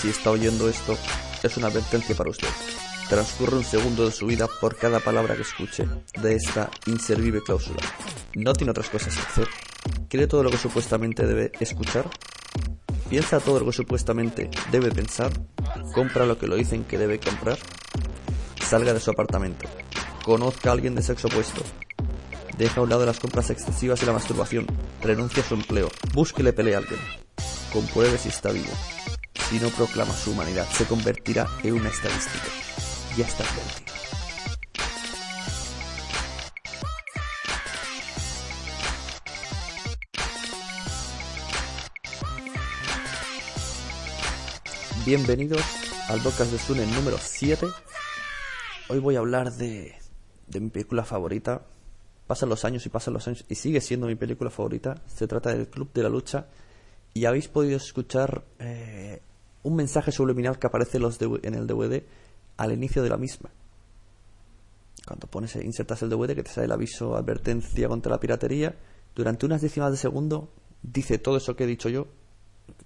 si está oyendo esto, es una advertencia para usted. Transcurre un segundo de su vida por cada palabra que escuche de esta inservible cláusula. ¿No tiene otras cosas que hacer? ¿Cree todo lo que supuestamente debe escuchar? ¿Piensa todo lo que supuestamente debe pensar? ¿Compra lo que lo dicen que debe comprar? Salga de su apartamento. Conozca a alguien de sexo opuesto. Deja a un lado las compras excesivas y la masturbación. Renuncia a su empleo. Búsquele pelea a alguien. Compruebe si está vivo. Si no proclama su humanidad, se convertirá en una estadística. Ya está advertido. Bienvenidos al podcast de Sune número 7. Hoy voy a hablar de, de mi película favorita. Pasan los años y pasan los años y sigue siendo mi película favorita. Se trata del Club de la Lucha. Y habéis podido escuchar eh, un mensaje subliminal que aparece en, los en el DVD al inicio de la misma. Cuando pones, insertas el DVD que te sale el aviso advertencia contra la piratería, durante unas décimas de segundo dice todo eso que he dicho yo.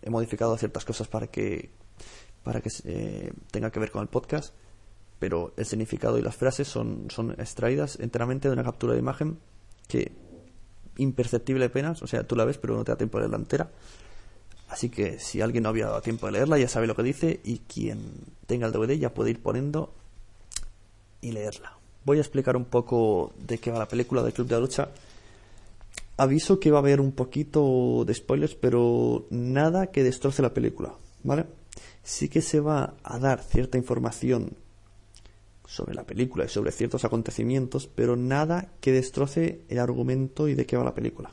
He modificado ciertas cosas para que para que eh, tenga que ver con el podcast, pero el significado y las frases son, son extraídas enteramente de una captura de imagen que imperceptible apenas, o sea, tú la ves pero no te da tiempo de leerla entera. Así que si alguien no había dado tiempo de leerla ya sabe lo que dice y quien tenga el DVD ya puede ir poniendo y leerla. Voy a explicar un poco de qué va la película del Club de la Lucha. Aviso que va a haber un poquito de spoilers, pero nada que destroce la película, ¿vale? sí que se va a dar cierta información sobre la película y sobre ciertos acontecimientos, pero nada que destroce el argumento y de qué va la película.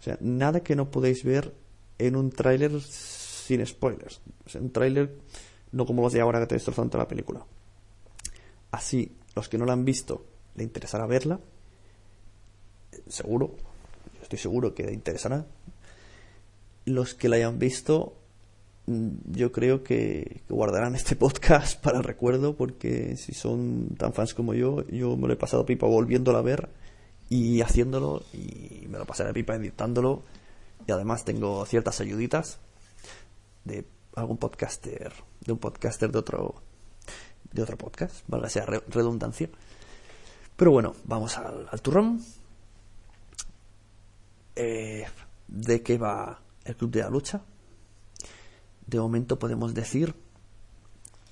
O sea, nada que no podéis ver en un tráiler sin spoilers. Sea, un tráiler no como los de ahora que te destrozan toda la película. Así, los que no la han visto, le interesará verla. Seguro, estoy seguro que le interesará. Los que la hayan visto, yo creo que, guardarán este podcast para el recuerdo porque si son tan fans como yo, yo me lo he pasado pipa volviéndolo a ver y haciéndolo y me lo pasaré pipa editándolo y además tengo ciertas ayuditas de algún podcaster, de un podcaster de otro de otro podcast, valga sea redundancia. Pero bueno, vamos al, turrón. Eh, ¿De qué va el Club de la Lucha? de momento podemos decir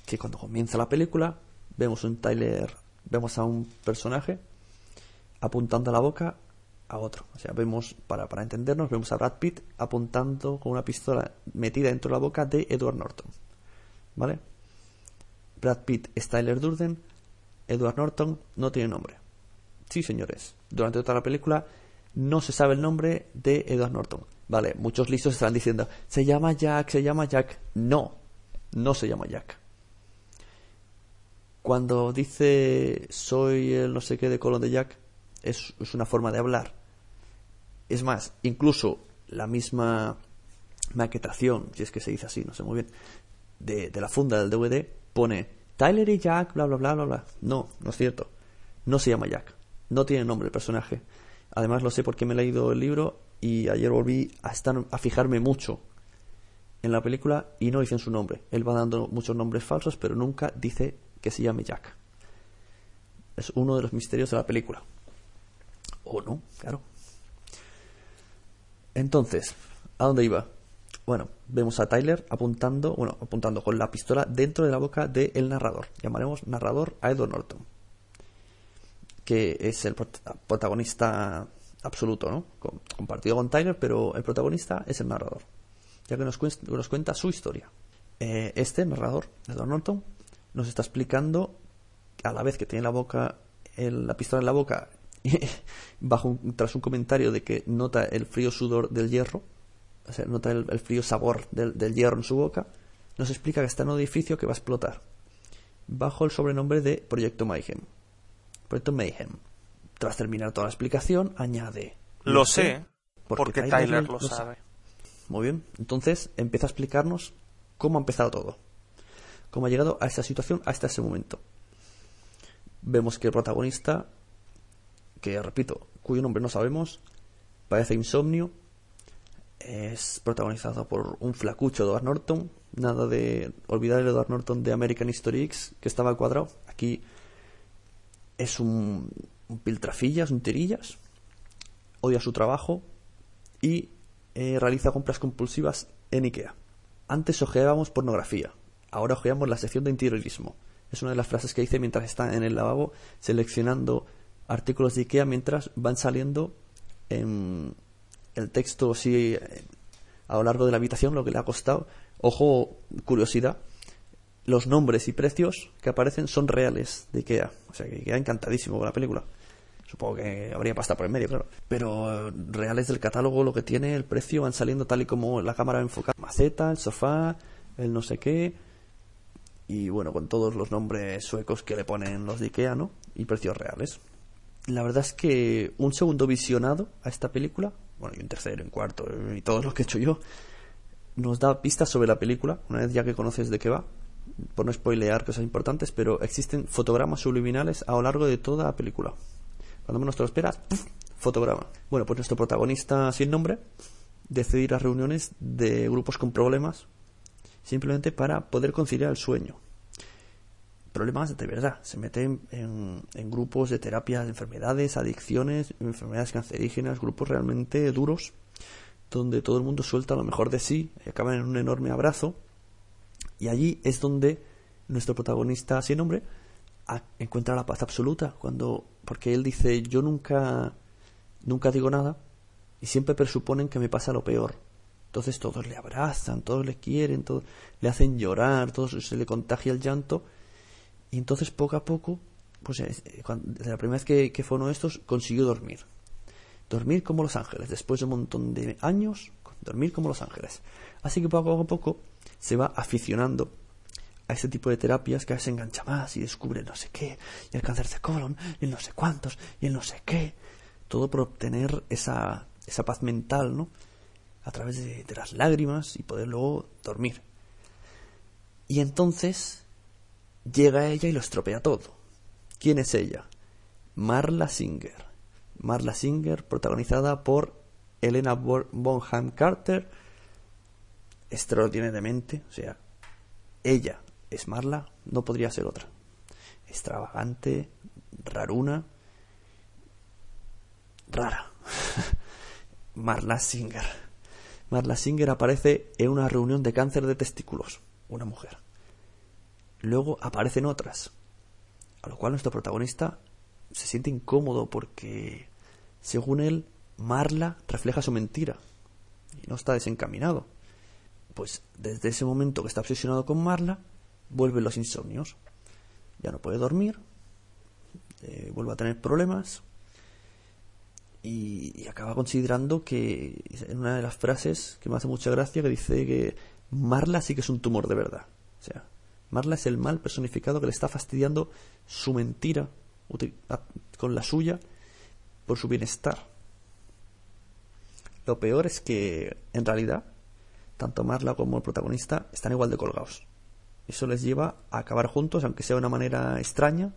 que cuando comienza la película vemos un Tyler, vemos a un personaje apuntando a la boca a otro. O sea, vemos, para, para entendernos, vemos a Brad Pitt apuntando con una pistola metida dentro de la boca de Edward Norton. ¿Vale? Brad Pitt es Durden, Edward Norton no tiene nombre. Sí, señores, durante toda la película no se sabe el nombre de Edward Norton. Vale, muchos listos están diciendo, se llama Jack, se llama Jack. No, no se llama Jack. Cuando dice soy el no sé qué de Colón de Jack, es, una forma de hablar. Es más, incluso la misma maquetación, si es que se dice así, no sé muy bien, de, la funda del DVD, pone Tyler y Jack, bla, bla, bla, bla, bla. No, no es cierto. No se llama Jack. No tiene nombre el personaje. Además lo sé porque me he leído el libro y ayer volví a, estar, a fijarme mucho en la película y no dicen su nombre. Él va dando muchos nombres falsos, pero nunca dice que se llame Jack. Es uno de los misterios de la película. O no, claro. Entonces, ¿a dónde iba? Bueno, vemos a Tyler apuntando, bueno, apuntando con la pistola dentro de la boca del narrador. Llamaremos narrador a Edward Norton, que es el protagonista absoluto, ¿no? Compartido con Tyler, pero el protagonista es el narrador, ya que nos, nos cuenta su historia. Eh, este narrador, Edward Norton, nos está explicando a la vez que tiene la boca, la pistola en la boca, bajo tras un comentario de que nota el frío sudor del hierro, o sea, nota el, frío sabor del, del, hierro en su boca, nos explica que está en un edificio que va a explotar, bajo el sobrenombre de Proyecto Mayhem. Proyecto Mayhem. Tras terminar toda la explicación, añade. Lo sé, porque, Tyler, lo, sabe. Muy bien, entonces empieza a explicarnos cómo ha empezado todo. Cómo ha llegado a esta situación hasta ese momento. Vemos que el protagonista, que repito, cuyo nombre no sabemos, parece insomnio, es protagonizado por un flacucho Edward Norton, Nada de olvidar el Edward Norton de American History X, que estaba cuadrado. Aquí es un, un piltrafillas, un tirillas, odia su trabajo y eh, realiza compras compulsivas en Ikea. Antes ojeábamos pornografía, ahora ojeamos la sección de interiorismo. Es una de las frases que dice mientras está en el lavabo seleccionando artículos de Ikea mientras van saliendo en el texto sí a lo largo de la habitación lo que le ha costado. Ojo, curiosidad, los nombres y precios que aparecen son reales de Ikea. O sea que queda encantadísimo con la película. Supongo que habría pasta por el medio, claro. Pero eh, reales del catálogo, lo que tiene, el precio, van saliendo tal y como la cámara enfoca. Maceta, el sofá, el no sé qué. Y bueno, con todos los nombres suecos que le ponen los de Ikea, ¿no? Y precios reales. La verdad es que un segundo visionado a esta película, bueno, y un tercero, un cuarto, y todo lo que he hecho yo, nos da pistas sobre la película, una vez ya que conoces de qué va, por no spoilear cosas importantes, pero existen fotogramas subliminales a lo largo de toda la película. Cuando menos te lo esperas, fotograma. Bueno, pues nuestro protagonista sin nombre decide ir a reuniones de grupos con problemas simplemente para poder conciliar el sueño. Problemas de verdad. Se meten en, grupos de terapia de enfermedades, adicciones, enfermedades cancerígenas, grupos realmente duros, donde todo el mundo suelta lo mejor de sí y acaban en un enorme abrazo y allí es donde nuestro protagonista sin nombre encuentra la paz absoluta cuando porque él dice yo nunca nunca digo nada y siempre presuponen que me pasa lo peor entonces todos le abrazan todos le quieren todos le hacen llorar todos se le contagia el llanto y entonces poco a poco pues eh, desde la primera vez que, que fue uno de estos consiguió dormir dormir como los ángeles después de un montón de años dormir como los ángeles así que poco a poco se va aficionando a este tipo de terapias que a veces engancha más y descubre no sé qué, y el cáncer de colon, y el no sé cuántos, y el no sé qué. Todo por obtener esa, esa paz mental, ¿no? A través de, de las lágrimas y poder luego dormir. Y entonces llega ella y lo estropea todo. ¿Quién es ella? Marla Singer. Marla Singer, protagonizada por Elena Bonham Carter, extraordinariamente, o sea, ella es Marla, no podría ser otra. Extravagante, raruna, rara. Marla Singer. Marla Singer aparece en una reunión de cáncer de testículos, una mujer. Luego aparecen otras, a lo cual nuestro protagonista se siente incómodo porque, según él, Marla refleja su mentira y no está desencaminado pues desde ese momento que está obsesionado con Marla, vuelven los insomnios. Ya no puede dormir, eh, vuelve a tener problemas y, acaba considerando que en una de las frases que me hace mucha gracia que dice que Marla sí que es un tumor de verdad. O sea, Marla es el mal personificado que le está fastidiando su mentira con la suya por su bienestar. Lo peor es que en realidad tanto Marla como el protagonista están igual de colgados. Eso les lleva a acabar juntos, aunque sea de una manera extraña.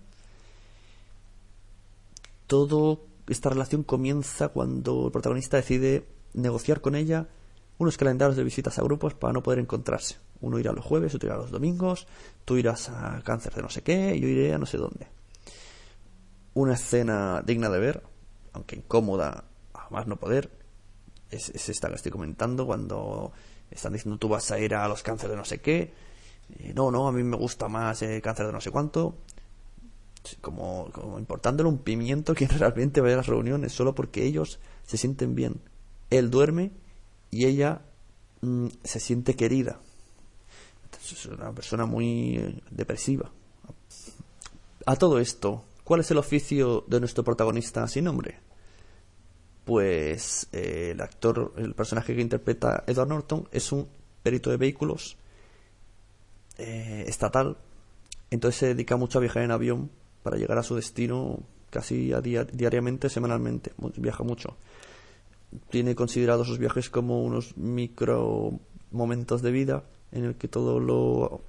Toda esta relación comienza cuando el protagonista decide negociar con ella unos calendarios de visitas a grupos para no poder encontrarse. Uno irá los jueves, otro irá los domingos, tú irás a cáncer de no sé qué, yo iré a no sé dónde. Una escena digna de ver, aunque incómoda a más no poder, es, es esta que estoy comentando cuando están diciendo tú vas a ir a los cánceres de no sé qué. no, no, a mí me gusta más el cáncer de no sé cuánto. Como, como importándole un pimiento que realmente vaya a las reuniones solo porque ellos se sienten bien. Él duerme y ella mm, se siente querida. Es una persona muy eh, depresiva. A todo esto, ¿cuál es el oficio de nuestro protagonista sin nombre? pues eh, el actor, el personaje que interpreta Edward Norton es un perito de vehículos eh, estatal, entonces se dedica mucho a viajar en avión para llegar a su destino casi a diariamente, semanalmente, viaja mucho. Tiene considerados sus viajes como unos micro momentos de vida en el que todo lo,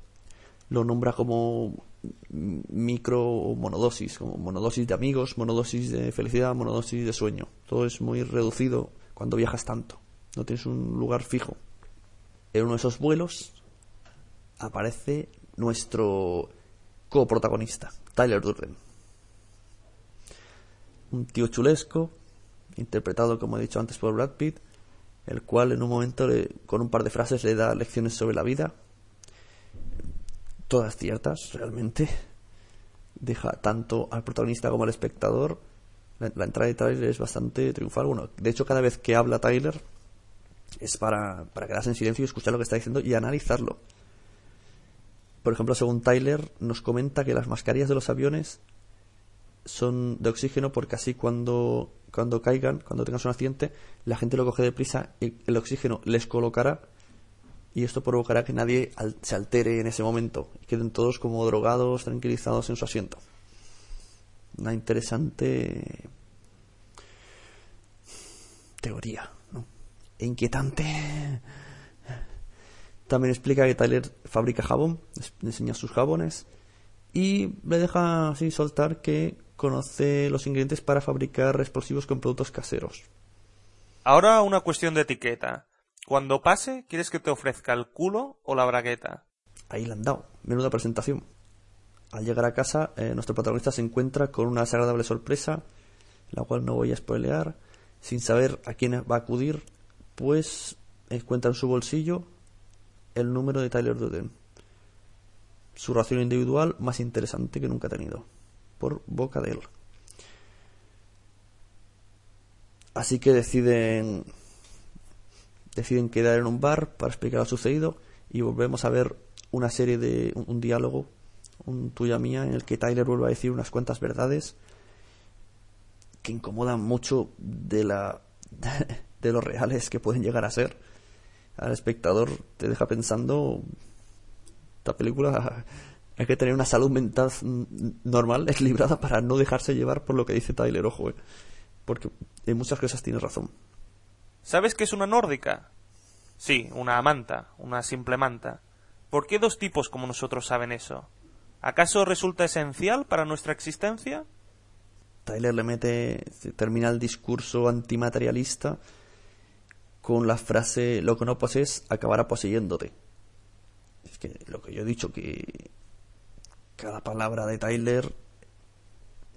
lo nombra como micro monodosis, como monodosis de amigos, monodosis de felicidad, monodosis de sueño. Todo es muy reducido cuando viajas tanto. No tienes un lugar fijo. En uno de esos vuelos aparece nuestro coprotagonista, Tyler Durden. Un tío chulesco, interpretado, como he dicho antes, por Brad Pitt, el cual en un momento, con un par de frases, le da lecciones sobre la vida, todas ciertas, realmente. Deja tanto al protagonista como al espectador. La, entrada de Tyler es bastante triunfal. Bueno, de hecho, cada vez que habla Tyler es para, para quedarse en silencio y escuchar lo que está diciendo y analizarlo. Por ejemplo, según Tyler, nos comenta que las mascarillas de los aviones son de oxígeno porque así cuando, cuando caigan, cuando tengan un accidente, la gente lo coge deprisa y el oxígeno les colocará y esto provocará que nadie se altere en ese momento y queden todos como drogados, tranquilizados en su asiento. Una interesante teoría, ¿no? E inquietante. También explica que Tyler fabrica jabón, enseña sus jabones y le deja así soltar que conoce los ingredientes para fabricar explosivos con productos caseros. Ahora una cuestión de etiqueta. Cuando pase, ¿quieres que te ofrezca el culo o la bragueta? Ahí le han dado. Menuda presentación. Al llegar a casa, eh, nuestro protagonista se encuentra con una desagradable sorpresa, la cual no voy a spoilear, sin saber a quién va a acudir, pues encuentra en su bolsillo el número de Tyler Durden. Su ración individual más interesante que nunca ha tenido, por boca de él. Así que deciden deciden quedar en un bar para explicar lo sucedido y volvemos a ver una serie de un, diálogo, un tuya mía, en el que Tyler vuelve a decir unas cuantas verdades que incomodan mucho de la de los reales que pueden llegar a ser. Al espectador te deja pensando esta película hay que tener una salud mental normal, equilibrada para no dejarse llevar por lo que dice Tyler, ojo, eh. porque en muchas cosas tiene razón. ¿Sabes qué es una nórdica? Sí, una manta, una simple manta. ¿Por qué dos tipos como nosotros saben eso? ¿Acaso resulta esencial para nuestra existencia? Tyler le mete, termina el discurso antimaterialista con la frase lo que no posees acabará poseyéndote. Es que lo que yo he dicho que cada palabra de Tyler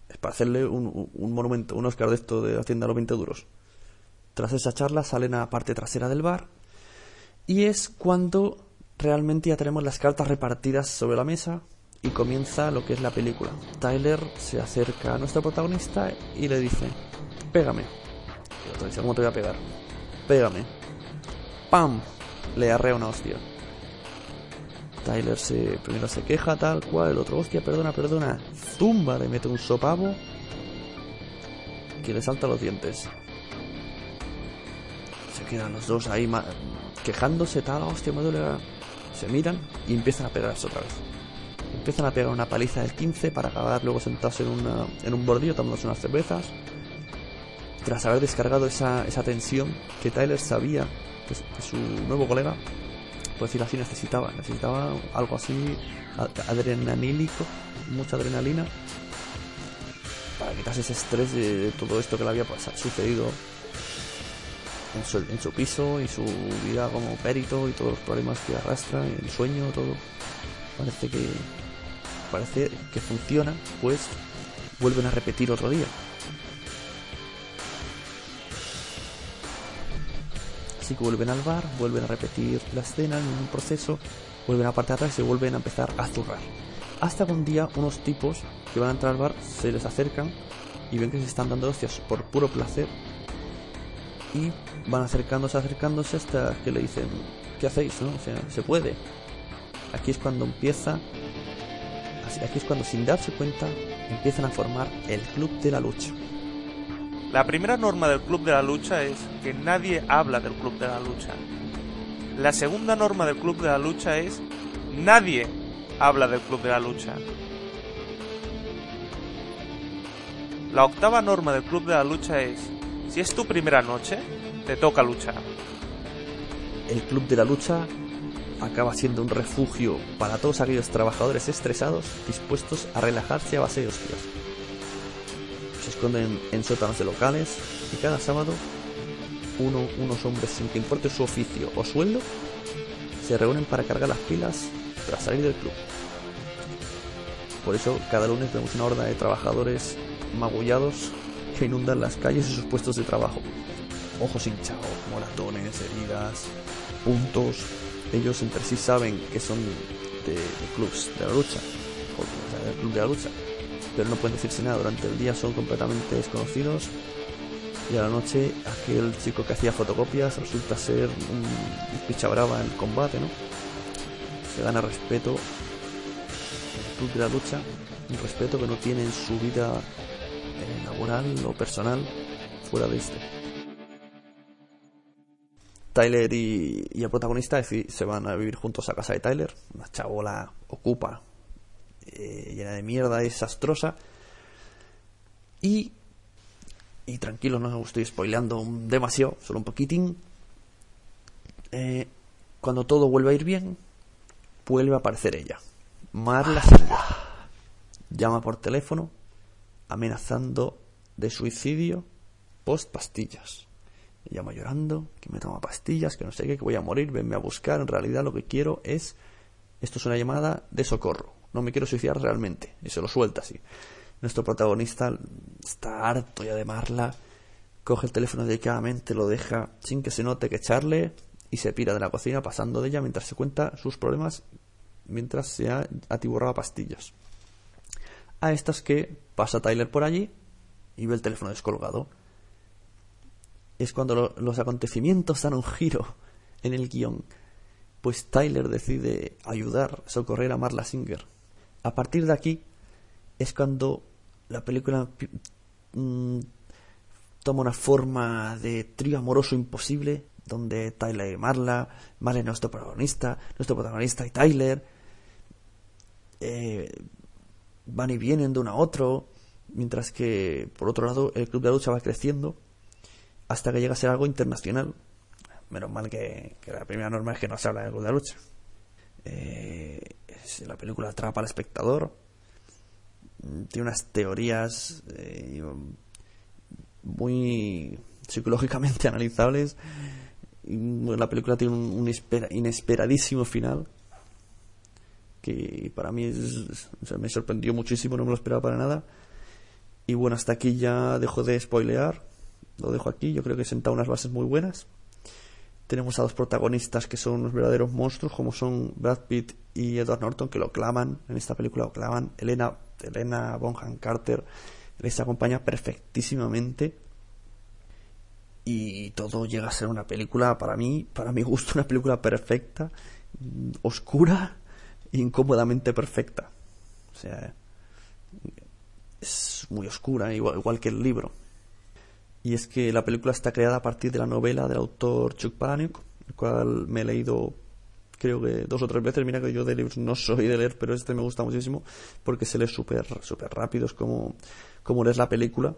es para hacerle un, un monumento, un Oscar de esto de Hacienda los 20 duros. Tras esa charla salen a la parte trasera del bar y es cuando realmente ya tenemos las cartas repartidas sobre la mesa y comienza lo que es la película. Tyler se acerca a nuestro protagonista y le dice, pégame. Y otro dice, ¿cómo te voy a pegar? Pégame. ¡Pam! Le arrea una hostia. Tyler se, primero se queja tal cual, el otro, hostia, perdona, perdona. Zumba, le mete un sopavo que le salta los dientes quedan los dos ahí quejándose, tal, hostia, me duele. Se miran y empiezan a pegarse otra vez. Empiezan a pegar una paliza del 15 para acabar luego sentados en, en un bordillo tomándose unas cervezas. Tras haber descargado esa, esa tensión que Tyler sabía que, su nuevo colega, por decir así, necesitaba. Necesitaba algo así adrenalínico, mucha adrenalina, para quitarse ese estrés de, todo esto que le había sucedido en su, piso y su vida como perito y todos los problemas que arrastra, el sueño, todo. Parece que parece que funciona, pues vuelven a repetir otro día. Así que vuelven al bar, vuelven a repetir la escena en un proceso, vuelven a parte de atrás y vuelven a empezar a zurrar. Hasta que un día unos tipos que van a entrar al bar se les acercan y ven que se están dando hostias por puro placer y van acercándose, acercándose hasta que le dicen, ¿qué hacéis? No? O sea, se puede. Aquí es cuando empieza, aquí es cuando sin darse cuenta empiezan a formar el Club de la Lucha. La primera norma del Club de la Lucha es que nadie habla del Club de la Lucha. La segunda norma del Club de la Lucha es nadie habla del Club de la Lucha. La octava norma del Club de la Lucha es si es tu primera noche, te toca luchar. El Club de la Lucha acaba siendo un refugio para todos aquellos trabajadores estresados dispuestos a relajarse a base de hostias. Se esconden en sótanos de locales y cada sábado unos hombres sin que importe su oficio o sueldo se reúnen para cargar las pilas tras salir del club. Por eso cada lunes vemos una horda de trabajadores magullados que inundan las calles y sus puestos de trabajo. Ojos hinchados, moratones, heridas, puntos. Ellos entre sí saben que son de, clubs de la lucha, club de la lucha, pero no pueden decirse nada. Durante el día son completamente desconocidos y a la noche aquel chico que hacía fotocopias resulta ser un picha brava en combate, ¿no? Se gana respeto en de la lucha, un respeto que no tiene en su vida eh, laboral o personal fuera de este. Tyler y, el protagonista se van a vivir juntos a casa de Tyler, una chabola ocupa, eh, llena de mierda, desastrosa. Y, y tranquilo, no estoy spoileando demasiado, solo un poquitín. Eh, cuando todo vuelve a ir bien, vuelve a aparecer ella. Marla Llama por teléfono amenazando de suicidio post pastillas. llama llorando, que me toma pastillas, que no sé qué, que voy a morir, venme a buscar. En realidad lo que quiero es... Esto es una llamada de socorro. No me quiero suicidar realmente. Y se lo suelta así. Nuestro protagonista está harto ya de Marla. Coge el teléfono delicadamente, lo deja sin que se note que echarle y se pira de la cocina pasando de ella mientras se cuenta sus problemas mientras se ha atiborrado pastillas. A estas que pasa Tyler por allí y ve el teléfono descolgado. Es cuando los acontecimientos dan un giro en el guion, pues Tyler decide ayudar, socorrer a Marla Singer. A partir de aquí es cuando la película mm, toma una forma de trío amoroso imposible, donde Tyler y Marla, Marla es nuestro protagonista, nuestro protagonista y Tyler, eh, van y vienen de uno a otro, mientras que, por otro lado, el club de lucha va creciendo hasta que llega a ser algo internacional. Menos mal que, la primera norma es que no se habla del club de lucha. Eh, la película atrapa al espectador, tiene unas teorías eh, muy psicológicamente analizables. La película tiene un, un inesperadísimo final que para mí me sorprendió muchísimo, no me lo esperaba para nada. Y bueno, hasta aquí ya dejo de spoilear, lo dejo aquí, yo creo que he sentado unas bases muy buenas. Tenemos a dos protagonistas que son unos verdaderos monstruos, como son Brad Pitt y Edward Norton, que lo claman, en esta película lo claman. Elena, Elena Bonham Carter les acompaña perfectísimamente. Y todo llega a ser una película, para mí, para mi gusto, una película perfecta, oscura, incómodamente perfecta. O sea, es muy oscura, igual, que el libro. Y es que la película está creada a partir de la novela del autor Chuck Palahniuk, el cual me he leído creo que dos o tres veces. Mira que yo de libros no soy de leer, pero este me gusta muchísimo porque se lee súper super rápido, es como, como lees la película.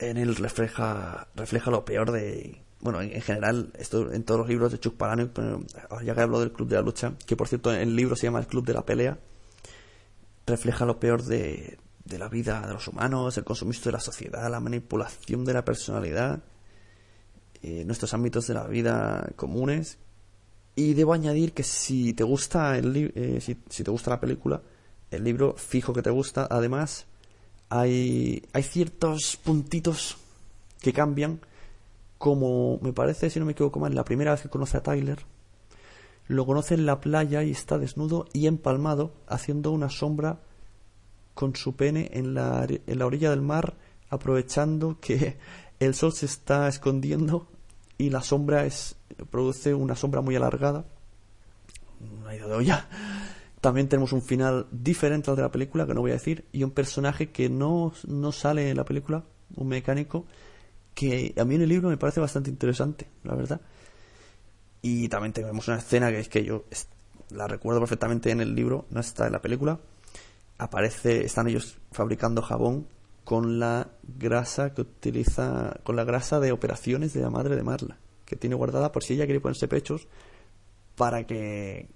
En él refleja, refleja lo peor de, bueno, en, general, esto en todos los libros de Chuck Palahniuk, ya que hablo del Club de la Lucha, que por cierto en el libro se llama El Club de la Pelea, refleja lo peor de, de la vida de los humanos, el consumismo de la sociedad, la manipulación de la personalidad, eh, nuestros ámbitos de la vida comunes. Y debo añadir que si te gusta el eh, si, si, te gusta la película, el libro fijo que te gusta, además hay, hay ciertos puntitos que cambian como me parece, si no me equivoco mal, la primera vez que conoce a Tyler, lo conoce en la playa y está desnudo y empalmado, haciendo una sombra con su pene en la, en la orilla del mar, aprovechando que el sol se está escondiendo y la sombra es produce una sombra muy alargada. Una idea de olla. También tenemos un final diferente al de la película, que no voy a decir, y un personaje que no, no sale en la película, un mecánico, que a mí en el libro me parece bastante interesante, la verdad. Y también tenemos una escena que es que yo la recuerdo perfectamente en el libro, no está en la película. Aparece, están ellos fabricando jabón con la grasa que utiliza, con la grasa de operaciones de la madre de Marla, que tiene guardada por si ella quiere ponerse pechos para que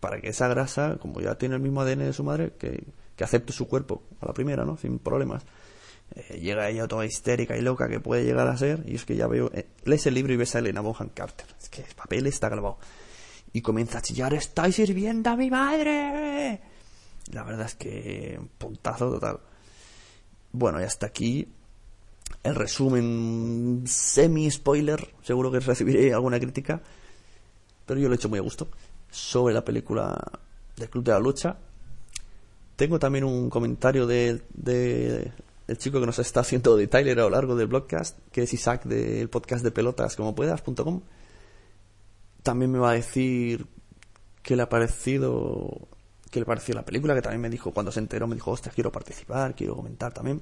para que esa grasa, como ya tiene el mismo ADN de su madre, que, que acepte su cuerpo a la primera, ¿no? Sin problemas. Eh, llega ella toda histérica y loca que puede llegar a ser, y es que ya veo, eh, lees el libro y ves a Elena Bonham Carter, es que el papel está grabado. y comienza a chillar, ¡estáis sirviendo a mi madre! La verdad es que puntazo total. Bueno, y hasta aquí el resumen semi-spoiler. Seguro que recibiré alguna crítica, pero yo lo he hecho muy a gusto. Sobre la película del Club de la Lucha. Tengo también un comentario de, del chico que nos está haciendo de Tyler a lo largo del blogcast, que es Isaac del podcast de pelotas como puedas.com. También me va a decir que le ha parecido que le pareció la película, que también me dijo cuando se enteró, me dijo, ostras, quiero participar, quiero comentar también.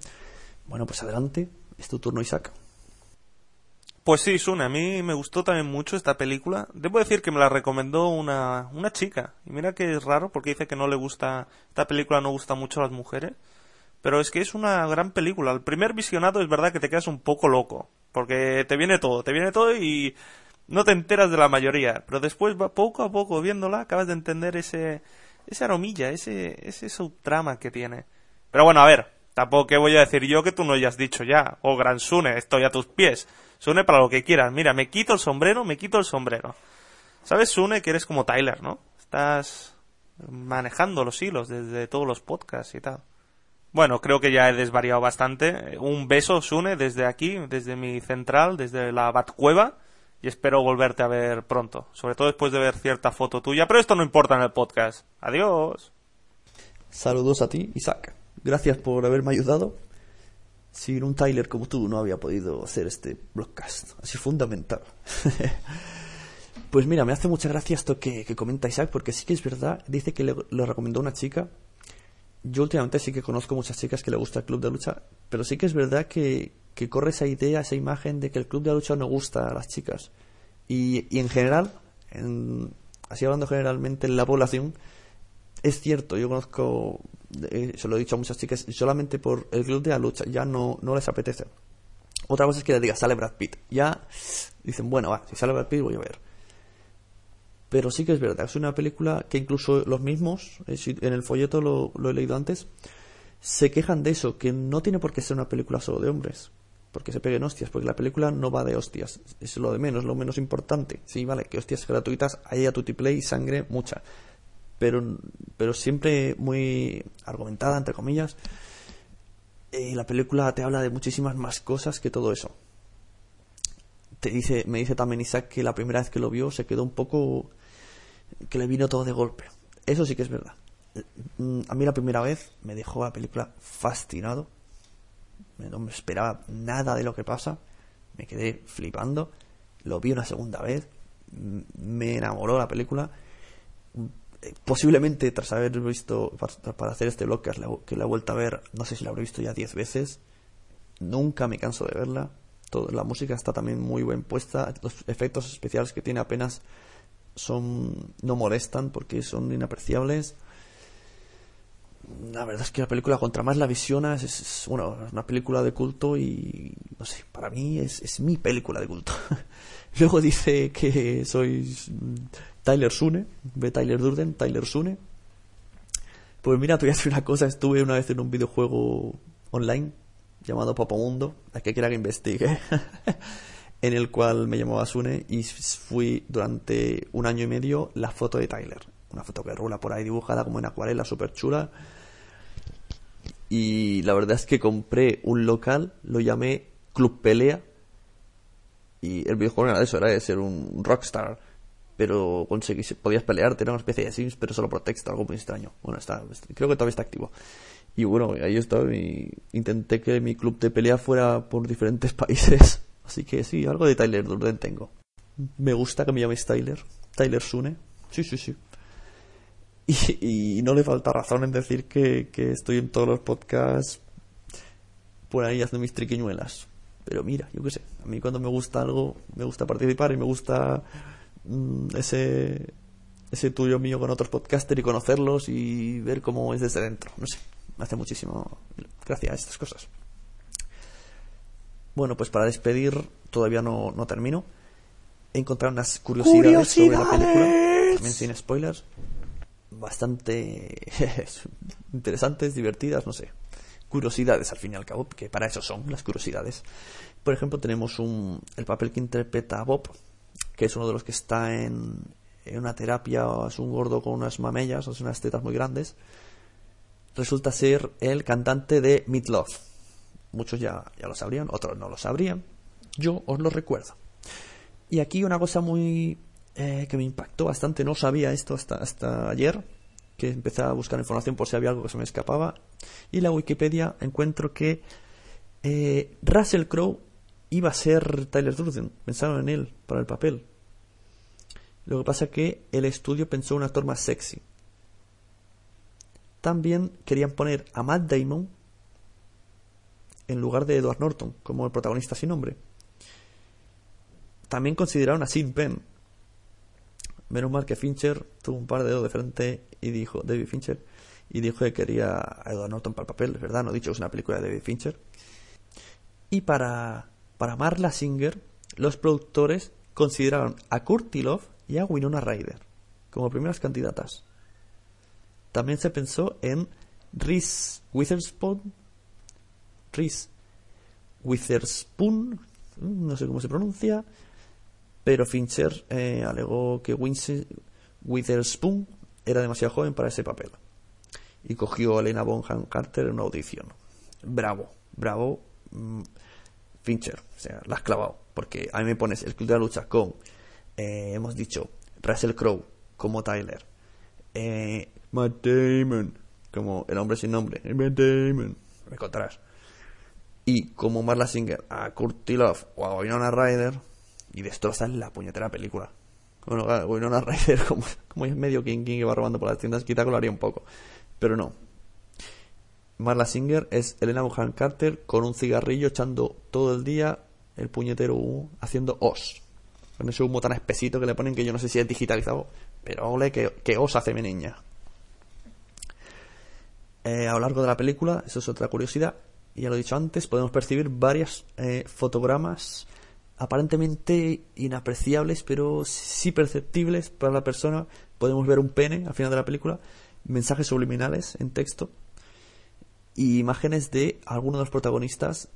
Bueno, pues adelante, es tu turno, Isaac. Pues sí, Sune, a mí me gustó también mucho esta película. Debo decir que me la recomendó una, una chica. Y mira que es raro porque dice que no le gusta, esta película no gusta mucho a las mujeres. Pero es que es una gran película. El primer visionado es verdad que te quedas un poco loco. Porque te viene todo, te viene todo y no te enteras de la mayoría. Pero después, poco a poco viéndola, acabas de entender ese, esa aromilla, ese, ese subtrama que tiene. Pero bueno, a ver, tampoco que voy a decir yo que tú no hayas dicho ya. Oh, gran Sune, estoy a tus pies. Sune para lo que quieras. Mira, me quito el sombrero, me quito el sombrero. ¿Sabes, Sune, que eres como Tyler, no? Estás manejando los hilos desde todos los podcasts y tal. Bueno, creo que ya he desvariado bastante. Un beso, Sune, desde aquí, desde mi central, desde la Batcueva y espero volverte a ver pronto, sobre todo después de ver cierta foto tuya, pero esto no importa en el podcast. Adiós. Saludos a ti, Isaac. Gracias por haberme ayudado. Sin un Tyler como tú no había podido hacer este broadcast. Así fundamental. pues mira, me hace mucha gracia esto que, comenta Isaac, porque sí que es verdad. Dice que le, lo recomendó una chica. Yo últimamente sí que conozco muchas chicas que le gusta el club de lucha, pero sí que es verdad que, que corre esa idea, esa imagen de que el club de la lucha no gusta a las chicas. Y, y en general, en, así hablando generalmente en la población, es cierto, yo conozco, eh, se lo he dicho a muchas chicas, solamente por el club de la lucha ya no, no les apetece. Otra cosa es que les diga, sale Brad Pitt. Ya dicen, bueno, va, si sale Brad Pitt voy a ver. Pero sí que es verdad, es una película que incluso los mismos, eh, en el folleto lo he leído antes, se quejan de eso, que no tiene por qué ser una película solo de hombres porque se peguen hostias, porque la película no va de hostias, es lo de menos, lo menos importante. Sí, vale, que hostias gratuitas hay a play sangre mucha, pero, pero siempre muy argumentada, entre comillas. Y la película te habla de muchísimas más cosas que todo eso. Te dice, me dice también Isaac que la primera vez que lo vio se quedó un poco que le vino todo de golpe. Eso sí que es verdad. A mí la primera vez me dejó la película fascinado no me esperaba nada de lo que pasa, me quedé flipando, lo vi una segunda vez, me enamoró la película, posiblemente tras haber visto, para hacer este blog que la he vuelto a ver, no sé si la habré visto ya diez veces, nunca me canso de verla, Todo, la música está también muy bien puesta, los efectos especiales que tiene apenas son no molestan porque son inapreciables la verdad es que la película, contra más la visionas, es, bueno, es una película de culto y, no sé, para mí es, es mi película de culto. Luego dice que soy Tyler Sune, ve Tyler Durden, Tyler Sune. Pues mira, te voy a decir una cosa, estuve una vez en un videojuego online llamado Mundo, a que quiera que investigue, en el cual me llamaba Sune y fui durante un año y medio la foto de Tyler. Una foto que rula por ahí dibujada como en acuarela, súper chula y la verdad es que compré un local, lo llamé Club Pelea. Y el videojuego era eso, era de ser un rockstar. Pero conseguí, podías pelearte, era una especie de Sims, pero solo por texto, algo muy extraño. Bueno, está, creo que todavía está activo. Y bueno, ahí estaba y intenté que mi club de pelea fuera por diferentes países. Así que sí, algo de Tyler Durden tengo. Me gusta que me llaméis Tyler. Tyler Sune. Sí, sí, sí. Y, no le falta razón en decir que, estoy en todos los podcasts por ahí haciendo mis triquiñuelas. Pero mira, yo qué sé, a mí cuando me gusta algo, me gusta participar y me gusta mm, ese, ese tuyo mío con otros podcasters y conocerlos y ver cómo es desde dentro. No sé, me hace muchísimo gracia estas cosas. Bueno, pues para despedir, todavía no, no termino. He encontrado unas curiosidades, sobre la película, también sin spoilers bastante interesantes, divertidas, no sé. Curiosidades al fin y al cabo, que para eso son las curiosidades. Por ejemplo, tenemos el papel que interpreta a Bob, que es uno de los que está en, una terapia, es un gordo con unas mamellas, o unas tetas muy grandes, resulta ser el cantante de Meat Muchos ya, ya lo sabrían, otros no lo sabrían. Yo os lo recuerdo. Y aquí una cosa muy eh, que me impactó bastante, no sabía esto hasta, hasta ayer, que empecé a buscar información por si había algo que se me escapaba. Y la Wikipedia encuentro que eh, Russell Crowe iba a ser Tyler Durden. Pensaron en él para el papel. Lo que pasa que el estudio pensó un actor más sexy. También querían poner a Matt Damon en lugar de Edward Norton como el protagonista sin nombre. También consideraron a Sid Penn. Menos mal que Fincher tuvo un par de dedos de frente y dijo, David Fincher, y dijo que quería a Edward Norton para el papel, es verdad, no he dicho que es una película de David Fincher. Y para, para Marla Singer, los productores consideraron a Kurt Love y a Winona Ryder como primeras candidatas. También se pensó en Reese Witherspoon, Reese Witherspoon, no sé cómo se pronuncia, pero Fincher eh, alegó que Witherspoon era demasiado joven para ese papel. Y cogió a Elena Bonham Carter en una audición. Bravo, bravo, mm, Fincher, o sea, la has clavado, porque a mí me pones el club de la lucha con, eh, hemos dicho, Russell Crowe como Tyler, eh, Matt Damon como el hombre sin nombre, Matt Damon, me encontrarás, y como Marla Singer a Kurt Love o a Winona Ryder, y destrozan la puñetera película. Bueno, Winona Ryder, como, como es medio King King que va robando por las tiendas, quizá lo haría un poco, pero no, Marla Singer es Elena Bonham Carter con un cigarrillo echando todo el día el puñetero humo, haciendo os. Con ese humo tan espesito que le ponen que yo no sé si es digitalizado, pero ole que, que os hace mi niña. Eh, a lo largo de la película, eso es otra curiosidad, ya lo he dicho antes, podemos percibir varias eh, fotogramas aparentemente inapreciables, pero sí perceptibles para la persona. Podemos ver un pene al final de la película, mensajes subliminales en texto y imágenes de algunos de los protagonistas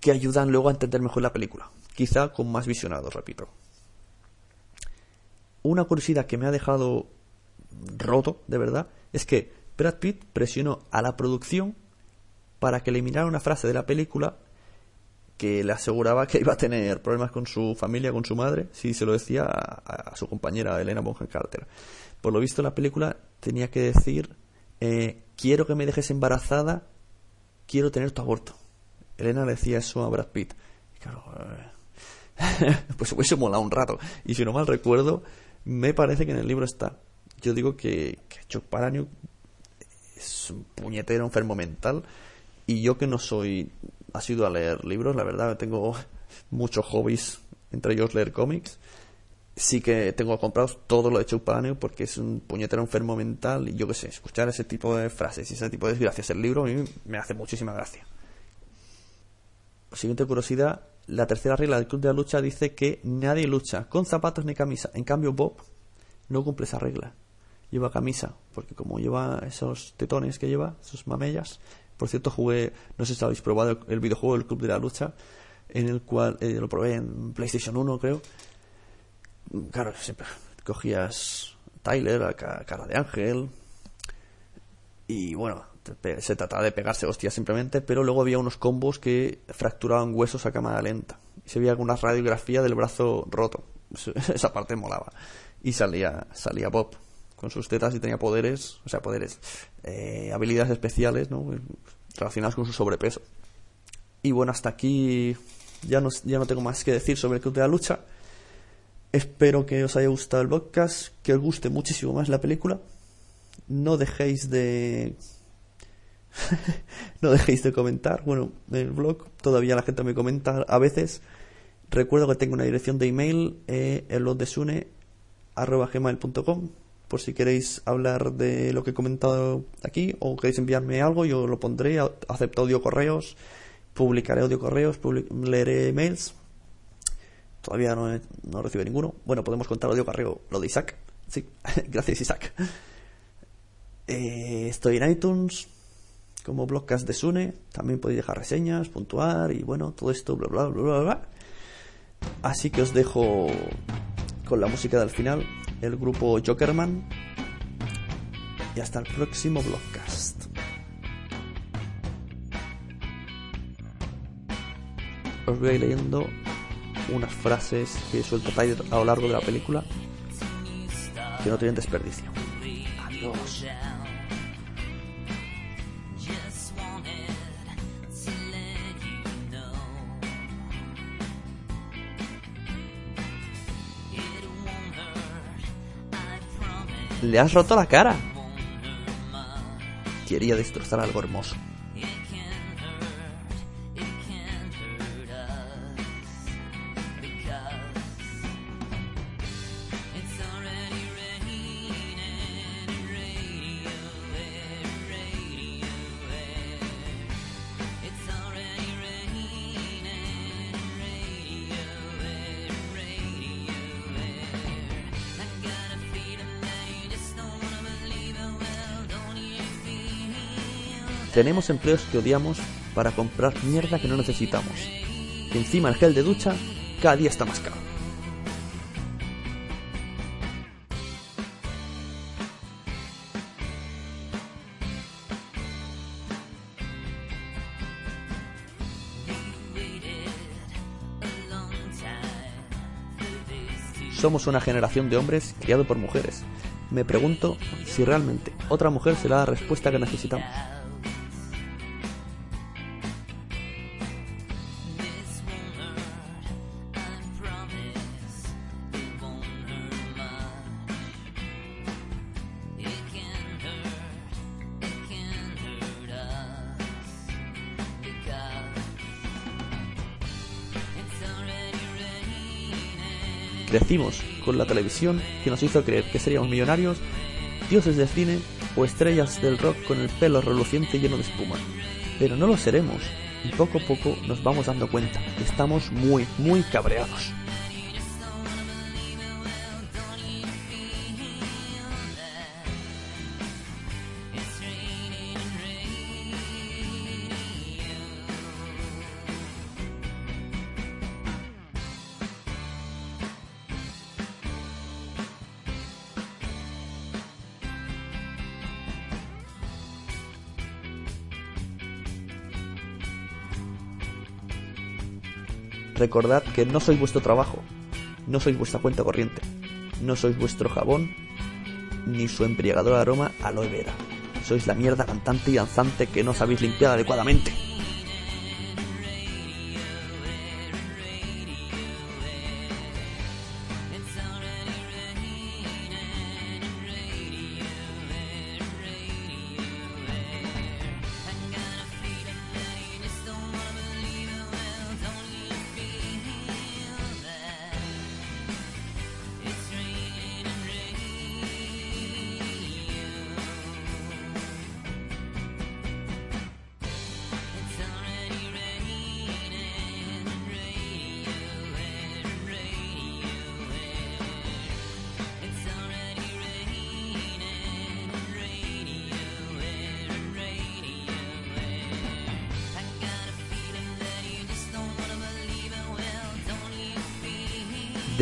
que ayudan luego a entender mejor la película, quizá con más visionados, repito. Una curiosidad que me ha dejado roto, de verdad, es que Brad Pitt presionó a la producción para que eliminara una frase de la película que le aseguraba que iba a tener problemas con su familia, con su madre, si se lo decía a, su compañera Elena Bonham Carter. Por lo visto en la película tenía que decir eh, quiero que me dejes embarazada, quiero tener tu aborto. Elena le decía eso a Brad Pitt. claro, eh, pues hubiese molado un rato. Y si no mal recuerdo, me parece que en el libro está. Yo digo que, Chuck Palahniuk es un puñetero enfermo mental. Y yo que no soy ha sido a leer libros, la verdad, tengo muchos hobbies, entre ellos leer cómics sí que tengo comprados todo lo de Palahniuk porque es un puñetero enfermo mental y yo qué sé, escuchar ese tipo de frases y ese tipo de desgracias el libro a mí me hace muchísima gracia. Siguiente curiosidad, la tercera regla del Club de la Lucha dice que nadie lucha con zapatos ni camisa. En cambio Bob no cumple esa regla. Lleva camisa, porque como lleva esos tetones que lleva, sus mamellas. Por cierto, jugué, no sé si habéis probado el videojuego del Club de la Lucha, en el cual eh, lo probé en PlayStation 1 creo claro, siempre cogías Tyler, a cara de ángel, y bueno, se trataba de pegarse hostias simplemente, pero luego había unos combos que fracturaban huesos a cámara lenta. Y se veía alguna radiografía del brazo roto. Esa parte molaba. Y salía, salía Bob con sus tetas y tenía poderes, o sea, poderes, eh, habilidades especiales, ¿no? Relacionadas con su sobrepeso. Y bueno, hasta aquí ya no, ya no tengo más que decir sobre el club de la lucha. Espero que os haya gustado el podcast, que os guste muchísimo más la película. No dejéis de no dejéis de comentar. Bueno, en el blog todavía la gente me comenta a veces. Recuerdo que tengo una dirección de email, eh, por si queréis hablar de lo que he comentado aquí o queréis enviarme algo, yo lo pondré, acepto audio correos, publicaré audio correos, leeré emails Todavía no, no recibe ninguno. Bueno, podemos contar audio carreo lo de Isaac. Sí, gracias Isaac. Eh, estoy en iTunes como Blogcast de Sune. También podéis dejar reseñas, puntuar y bueno, todo esto, bla, bla, bla, bla, bla. Así que os dejo con la música del final, el grupo Jokerman. Y hasta el próximo Blogcast. Os voy a ir leyendo unas frases que suelta Tyler a lo largo de la película que no tienen desperdicio. Le has roto la cara. Quería destrozar algo hermoso. Tenemos empleos que odiamos para comprar mierda que no necesitamos. Y encima el gel de ducha cada día está más caro. Somos una generación de hombres criados por mujeres. Me pregunto si realmente otra mujer será la respuesta que necesitamos. La televisión que nos hizo creer que seríamos millonarios, dioses del cine o estrellas del rock con el pelo reluciente lleno de espuma. Pero no lo seremos y poco a poco nos vamos dando cuenta que estamos muy, muy cabreados. Recordad que no sois vuestro trabajo, no sois vuestra cuenta corriente, no sois vuestro jabón, ni su embriagador aroma aloe vera. Sois la mierda cantante y danzante que no sabéis limpiar adecuadamente.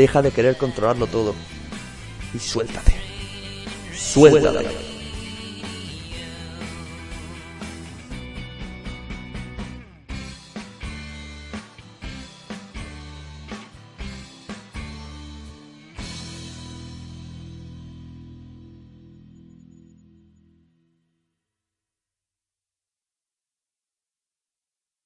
Deja de querer controlarlo todo y suéltate. Suéltate.